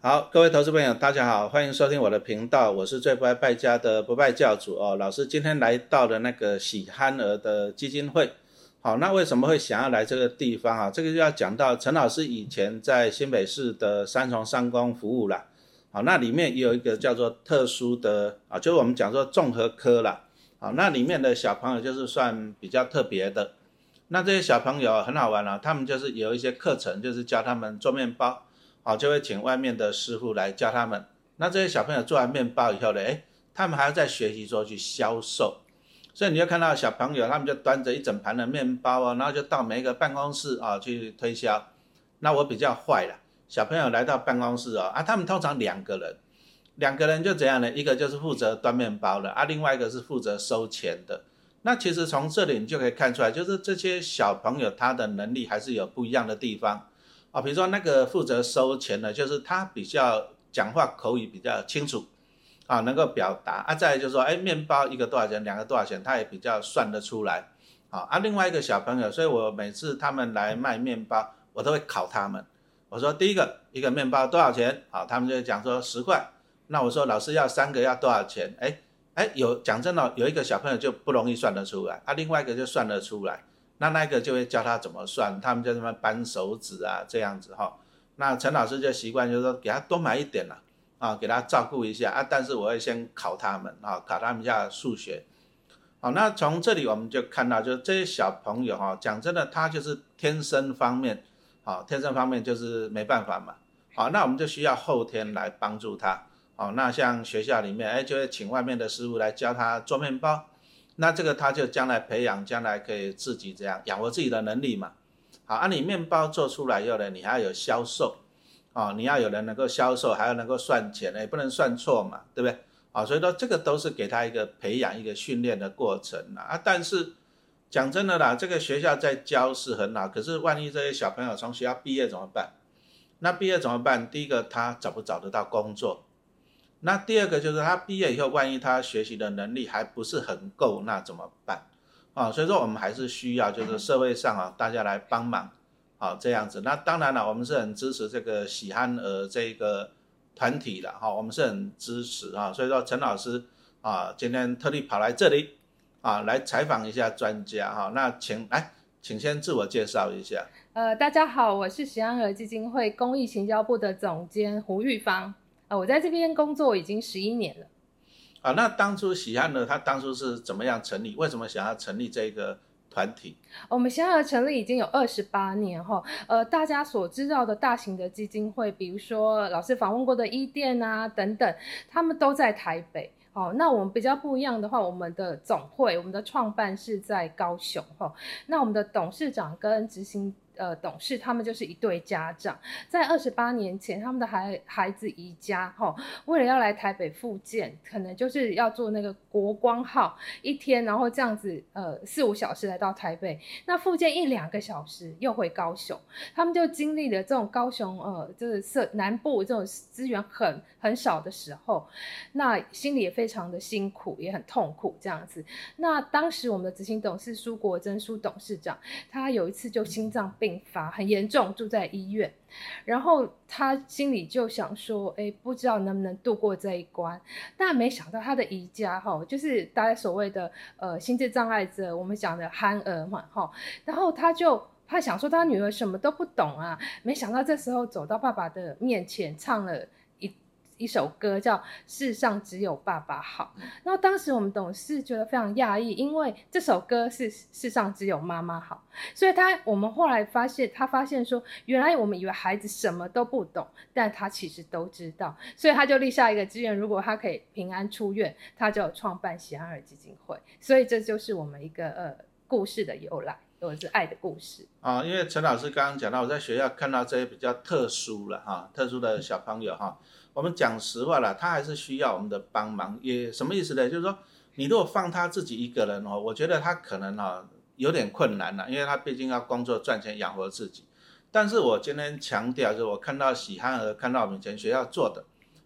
好，各位投资朋友，大家好，欢迎收听我的频道，我是最不爱败家的不败教主哦。老师今天来到了那个喜憨儿的基金会，好，那为什么会想要来这个地方啊？这个就要讲到陈老师以前在新北市的三重三公服务啦，好，那里面也有一个叫做特殊的啊，就是我们讲说综合科啦，好，那里面的小朋友就是算比较特别的，那这些小朋友很好玩了，他们就是有一些课程，就是教他们做面包。好，就会请外面的师傅来教他们。那这些小朋友做完面包以后呢，哎，他们还要再学习说去销售。所以你就看到小朋友，他们就端着一整盘的面包啊，然后就到每一个办公室啊去推销。那我比较坏了，小朋友来到办公室啊，啊，他们通常两个人，两个人就怎样呢？一个就是负责端面包的，啊，另外一个是负责收钱的。那其实从这里你就可以看出来，就是这些小朋友他的能力还是有不一样的地方。啊，比如说那个负责收钱的，就是他比较讲话口语比较清楚，啊，能够表达啊。再就是说，哎，面包一个多少钱，两个多少钱，他也比较算得出来。啊，啊，另外一个小朋友，所以我每次他们来卖面包，我都会考他们。我说第一个一个面包多少钱？好，他们就讲说十块。那我说老师要三个要多少钱？哎哎，有讲真的，有一个小朋友就不容易算得出来，啊，另外一个就算得出来。那那个就会教他怎么算，他们就什么扳手指啊这样子哈。那陈老师就习惯就是说给他多买一点了啊，给他照顾一下啊。但是我会先考他们啊，考他们一下数学。好，那从这里我们就看到，就是这些小朋友哈，讲真的，他就是天生方面，好，天生方面就是没办法嘛。好，那我们就需要后天来帮助他。好，那像学校里面，哎，就会请外面的师傅来教他做面包。那这个他就将来培养，将来可以自己这样养活自己的能力嘛。好，啊，你面包做出来以后呢，你还要有销售，啊，你要有人能够销售，还要能够算钱呢，也不能算错嘛，对不对？啊，所以说这个都是给他一个培养、一个训练的过程啊。但是讲真的啦，这个学校在教是很好，可是万一这些小朋友从学校毕业怎么办？那毕业怎么办？第一个他找不找得到工作？那第二个就是他毕业以后，万一他学习的能力还不是很够，那怎么办？啊，所以说我们还是需要就是社会上啊大家来帮忙，啊这样子。那当然了，我们是很支持这个喜憨儿这个团体的哈，我们是很支持啊。所以说陈老师啊今天特地跑来这里啊来采访一下专家哈。那请来，请先自我介绍一下。呃，大家好，我是喜憨儿基金会公益行销部的总监胡玉芳。啊，我在这边工作已经十一年了。啊，那当初喜汉呢？他当初是怎么样成立？为什么想要成立这个团体？我们喜憨成立已经有二十八年哈。呃，大家所知道的大型的基金会，比如说老师访问过的伊甸啊等等，他们都在台北。哦，那我们比较不一样的话，我们的总会，我们的创办是在高雄哈。那我们的董事长跟执行。呃，董事他们就是一对家长，在二十八年前，他们的孩孩子宜家哈，为了要来台北复健，可能就是要坐那个国光号一天，然后这样子呃四五小时来到台北，那复健一两个小时又回高雄，他们就经历了这种高雄呃就是设南部这种资源很很少的时候，那心里也非常的辛苦，也很痛苦这样子。那当时我们的执行董事苏国珍苏董事长，他有一次就心脏病。病发很严重，住在医院，然后他心里就想说：“哎，不知道能不能度过这一关。”但没想到他的姨家哈，就是大家所谓的呃心智障碍者，我们讲的憨儿嘛哈。然后他就他想说他女儿什么都不懂啊，没想到这时候走到爸爸的面前，唱了。一首歌叫《世上只有爸爸好》，然后当时我们董事觉得非常讶异，因为这首歌是“世上只有妈妈好”，所以他我们后来发现，他发现说，原来我们以为孩子什么都不懂，但他其实都知道，所以他就立下一个志愿，如果他可以平安出院，他就创办喜安儿基金会。所以这就是我们一个呃故事的由来，或者是爱的故事啊。因为陈老师刚刚讲到，我在学校看到这些比较特殊了哈，特殊的小朋友哈。我们讲实话了，他还是需要我们的帮忙。也什么意思呢？就是说，你如果放他自己一个人哦，我觉得他可能哈有点困难了，因为他毕竟要工作赚钱养活自己。但是我今天强调，就是我看到喜憨儿，看到我们以前学校做的，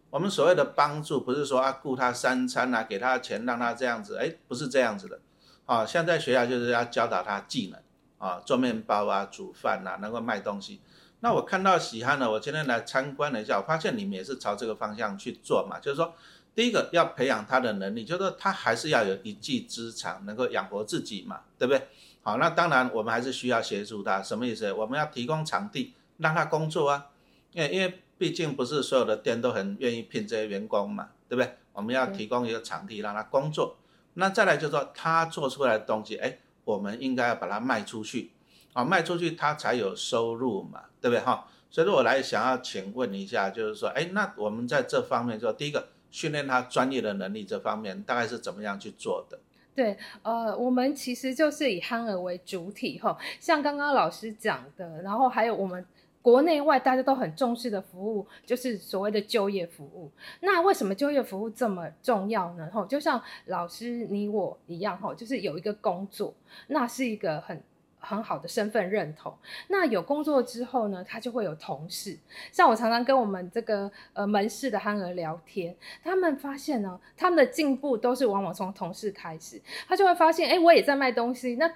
我们所谓的帮助，不是说啊雇他三餐啊，给他钱让他这样子，哎，不是这样子的。啊，现在学校就是要教导他技能啊，做面包啊，煮饭啊，能够卖东西。那我看到喜憨呢，我今天来参观了一下，我发现你们也是朝这个方向去做嘛，就是说，第一个要培养他的能力，就是说他还是要有一技之长，能够养活自己嘛，对不对？好，那当然我们还是需要协助他，什么意思？我们要提供场地让他工作啊，因为因为毕竟不是所有的店都很愿意聘这些员工嘛，对不对？我们要提供一个场地让他工作。那再来就是说，他做出来的东西，哎，我们应该要把它卖出去。啊，卖出去他才有收入嘛，对不对哈？所以说我来想要请问一下，就是说，哎，那我们在这方面，就第一个训练他专业的能力这方面，大概是怎么样去做的？对，呃，我们其实就是以憨儿为主体哈，像刚刚老师讲的，然后还有我们国内外大家都很重视的服务，就是所谓的就业服务。那为什么就业服务这么重要呢？哈，就像老师你我一样哈，就是有一个工作，那是一个很。很好的身份认同，那有工作之后呢，他就会有同事。像我常常跟我们这个呃门市的憨儿聊天，他们发现呢，他们的进步都是往往从同事开始。他就会发现，哎，我也在卖东西，那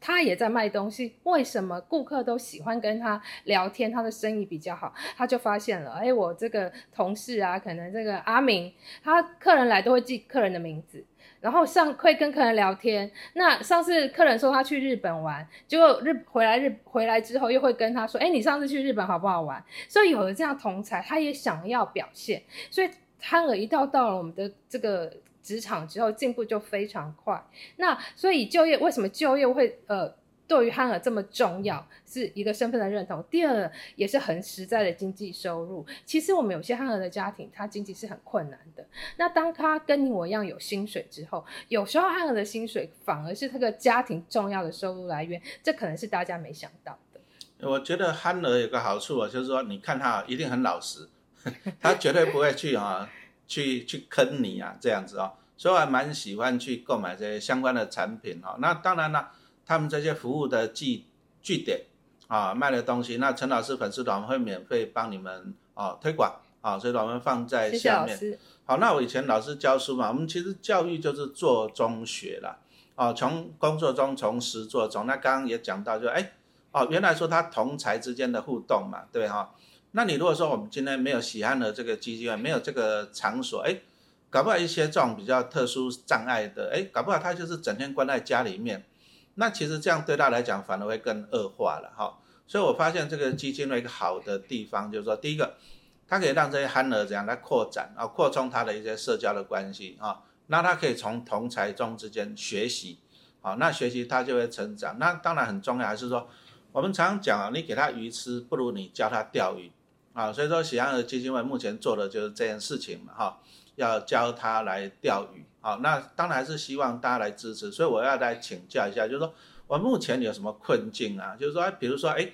他也在卖东西，为什么顾客都喜欢跟他聊天？他的生意比较好，他就发现了，哎，我这个同事啊，可能这个阿明，他客人来都会记客人的名字。然后上会跟客人聊天，那上次客人说他去日本玩，结果日回来日回来之后又会跟他说，哎，你上次去日本好不好玩？所以有了这样同才，他也想要表现，所以憨儿一到到了我们的这个职场之后，进步就非常快。那所以就业为什么就业会呃？对于憨儿这么重要，是一个身份的认同。第二，也是很实在的经济收入。其实我们有些憨儿的家庭，他经济是很困难的。那当他跟你我一样有薪水之后，有时候憨儿的薪水反而是这个家庭重要的收入来源。这可能是大家没想到的。我觉得憨儿有个好处啊，就是说你看他一定很老实，他绝对不会去啊，去去坑你啊这样子哦。所以我还蛮喜欢去购买这些相关的产品哦。那当然了。他们这些服务的据据点啊，卖的东西，那陈老师粉丝团会免费帮你们啊推广啊，所以我们放在下面。好，那我以前老师教书嘛，我们其实教育就是做中学了啊，从工作中从实做中。那刚刚也讲到，就哎哦，原来说他同才之间的互动嘛，对哈？那你如果说我们今天没有喜欢的这个基金会，没有这个场所，哎，搞不好一些这种比较特殊障碍的，哎，搞不好他就是整天关在家里面。那其实这样对他来讲反而会更恶化了哈，所以我发现这个基金的一个好的地方就是说，第一个，它可以让这些憨儿这样来扩展啊，扩充他的一些社交的关系啊，那他可以从同才中之间学习，好，那学习他就会成长。那当然很重要，还是说我们常常讲啊，你给他鱼吃不如你教他钓鱼啊，所以说喜憨儿基金会目前做的就是这件事情嘛哈，要教他来钓鱼。好，那当然是希望大家来支持，所以我要来请教一下，就是说我目前有什么困境啊？就是说，比如说，哎，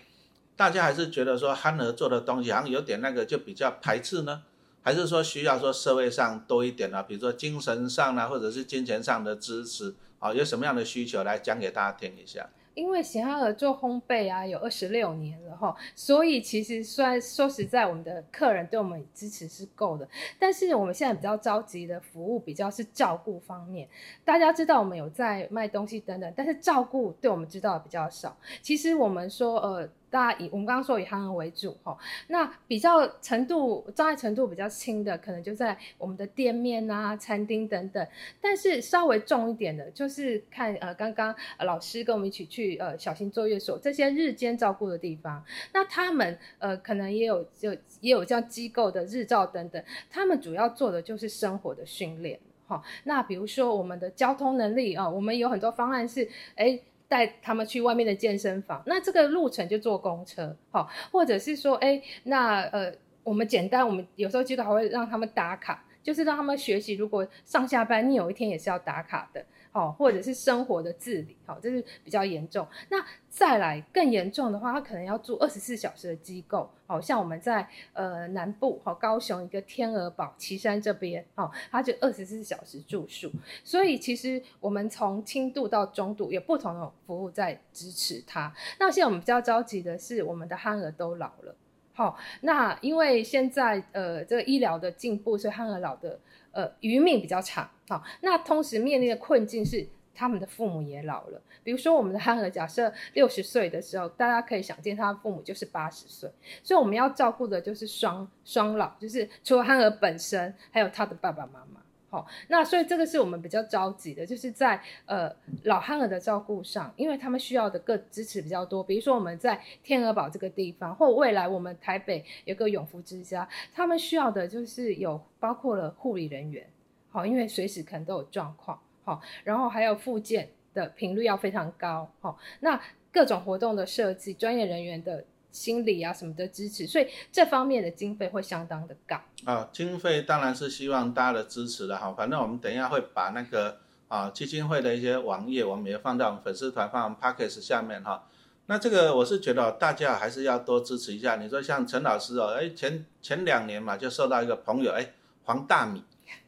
大家还是觉得说憨儿做的东西好像有点那个，就比较排斥呢？还是说需要说社会上多一点啊？比如说精神上呢，或者是金钱上的支持？啊，有什么样的需求来讲给大家听一下？因为喜哈尔做烘焙啊，有二十六年了哈，所以其实虽然说实在，我们的客人对我们支持是够的，但是我们现在比较着急的服务比较是照顾方面。大家知道我们有在卖东西等等，但是照顾对我们知道的比较少。其实我们说呃。大家以我们刚刚说以憨儿为主哈，那比较程度障碍程度比较轻的，可能就在我们的店面啊、餐厅等等。但是稍微重一点的，就是看呃刚刚老师跟我们一起去呃小型作业所这些日间照顾的地方，那他们呃可能也有就也有这样机构的日照等等，他们主要做的就是生活的训练哈。那比如说我们的交通能力啊，我们有很多方案是哎。带他们去外面的健身房，那这个路程就坐公车，好，或者是说，哎，那呃，我们简单，我们有时候记得还会让他们打卡，就是让他们学习，如果上下班你有一天也是要打卡的。哦，或者是生活的自理，好，这是比较严重。那再来更严重的话，他可能要住二十四小时的机构，好像我们在呃南部，好高雄一个天鹅堡旗山这边，哦，他就二十四小时住宿。所以其实我们从轻度到中度有不同的服务在支持他。那现在我们比较着急的是，我们的憨儿都老了，好，那因为现在呃这个医疗的进步，所以憨儿老的。呃，余命比较长，好，那同时面临的困境是他们的父母也老了。比如说我们的憨儿，假设六十岁的时候，大家可以想见，他的父母就是八十岁，所以我们要照顾的就是双双老，就是除了憨儿本身，还有他的爸爸妈妈。好，那所以这个是我们比较着急的，就是在呃老汉儿的照顾上，因为他们需要的个支持比较多。比如说我们在天鹅堡这个地方，或未来我们台北有个永福之家，他们需要的就是有包括了护理人员，好，因为随时可能都有状况，好，然后还有复健的频率要非常高，好，那各种活动的设计，专业人员的。心理啊什么的支持，所以这方面的经费会相当的高啊。经费当然是希望大家的支持了哈。反正我们等一下会把那个啊基金会的一些网页，我们也放到我们粉丝团、放 p a c k e s 下面哈。那这个我是觉得大家还是要多支持一下。你说像陈老师哦，哎前前两年嘛就受到一个朋友哎黄大米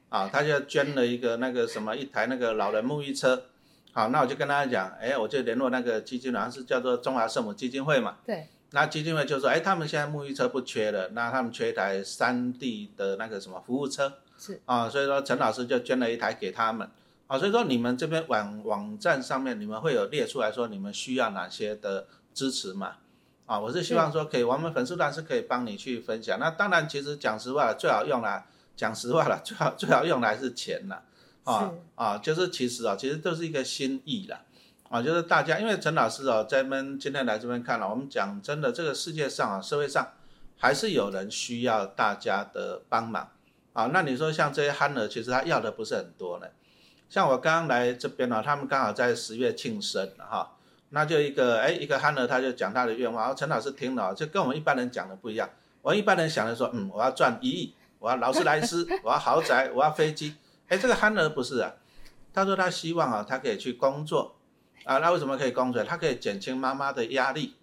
啊，他就捐了一个那个什么一台那个老人沐浴车，好，那我就跟大家讲，哎我就联络那个基金，好像是叫做中华圣母基金会嘛。对。那基金会就说，哎，他们现在沐浴车不缺了，那他们缺一台三 D 的那个什么服务车，是啊，所以说陈老师就捐了一台给他们，啊，所以说你们这边网网站上面你们会有列出来说你们需要哪些的支持嘛？啊，我是希望说可以，我们粉丝团是可以帮你去分享。那当然，其实讲实话，最好用来讲实话了，最好最好用来是钱了，啊啊，就是其实啊，其实都是一个心意了。啊，就是大家，因为陈老师哦，在们今天来这边看了，我们讲真的，这个世界上啊，社会上还是有人需要大家的帮忙啊。那你说像这些憨儿，其实他要的不是很多呢。像我刚刚来这边呢，他们刚好在十月庆生哈，那就一个哎，一个憨儿他就讲他的愿望，然后陈老师听了，就跟我们一般人讲的不一样。我一般人想的说，嗯，我要赚一亿，我要劳斯莱斯，我要豪宅，我要飞机。哎，这个憨儿不是啊，他说他希望啊，他可以去工作。啊，那为什么可以供水？它可以减轻妈妈的压力，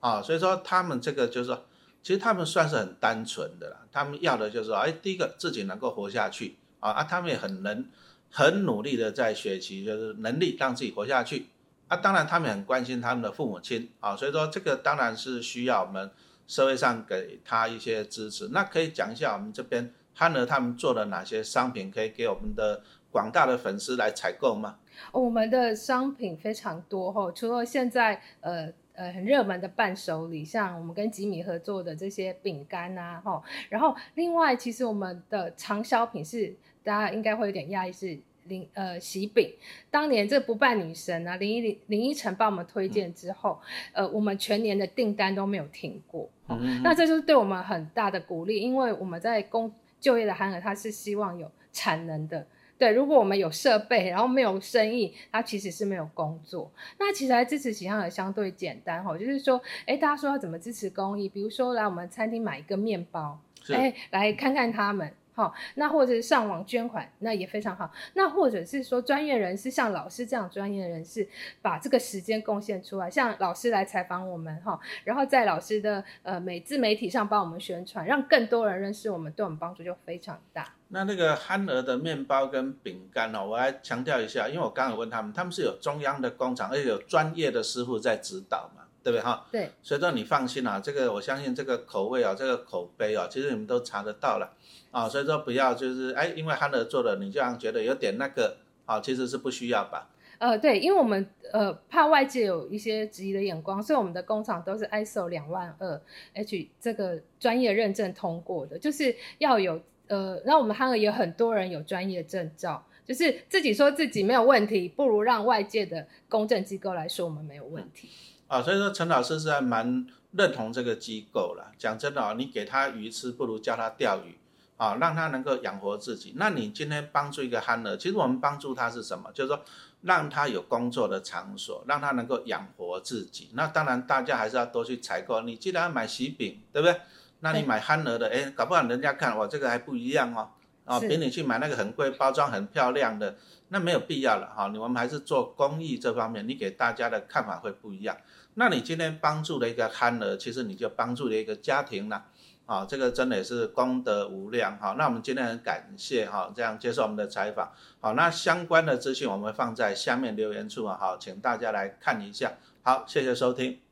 啊，所以说他们这个就是说，其实他们算是很单纯的啦。他们要的就是说，哎，第一个自己能够活下去，啊啊，他们也很能很努力的在学习，就是能力让自己活下去。啊，当然他们很关心他们的父母亲，啊，所以说这个当然是需要我们社会上给他一些支持。那可以讲一下我们这边憨儿他们做了哪些商品，可以给我们的广大的粉丝来采购吗？我们的商品非常多哈，除了现在呃呃很热门的伴手礼，像我们跟吉米合作的这些饼干啊哈，然后另外其实我们的畅销品是大家应该会有点讶异是林呃喜饼，当年这不败女神啊林依林林依晨帮我们推荐之后，呃我们全年的订单都没有停过，那这就是对我们很大的鼓励，因为我们在工就业的韩尔他是希望有产能的。对，如果我们有设备，然后没有生意，它其实是没有工作。那其实来支持喜憨儿相对简单哈，就是说，哎，大家说要怎么支持公益？比如说来我们餐厅买一个面包，哎，来看看他们。好，那或者是上网捐款，那也非常好。那或者是说专业人士，像老师这样专业人士，把这个时间贡献出来，像老师来采访我们哈，然后在老师的呃美自媒体上帮我们宣传，让更多人认识我们，对我们帮助就非常大。那那个憨儿的面包跟饼干哦，我来强调一下，因为我刚刚问他们，他们是有中央的工厂，而且有专业的师傅在指导嘛，对不对哈？对。所以说你放心啊，这个我相信这个口味啊，这个口碑啊，其实你们都查得到了。啊，所以说不要就是哎，因为憨儿做的，你这样觉得有点那个啊，其实是不需要吧？呃，对，因为我们呃怕外界有一些质疑的眼光，所以我们的工厂都是 ISO 两万二 H 这个专业认证通过的，就是要有呃，那我们憨儿也很多人有专业证照，就是自己说自己没有问题，不如让外界的公证机构来说我们没有问题。啊，所以说陈老师是还蛮认同这个机构了。讲真的啊，你给他鱼吃，不如教他钓鱼。啊，让他能够养活自己。那你今天帮助一个憨儿，其实我们帮助他是什么？就是说，让他有工作的场所，让他能够养活自己。那当然，大家还是要多去采购。你既然要买喜饼，对不对？那你买憨儿的，哎，搞不好人家看哇，这个还不一样哦。啊，比你去买那个很贵、包装很漂亮的，那没有必要了哈。你我们还是做公益这方面，你给大家的看法会不一样。那你今天帮助了一个憨儿，其实你就帮助了一个家庭了。啊，这个真的也是功德无量哈。那我们今天很感谢哈，这样接受我们的采访。好，那相关的资讯我们放在下面留言处啊，好，请大家来看一下。好，谢谢收听。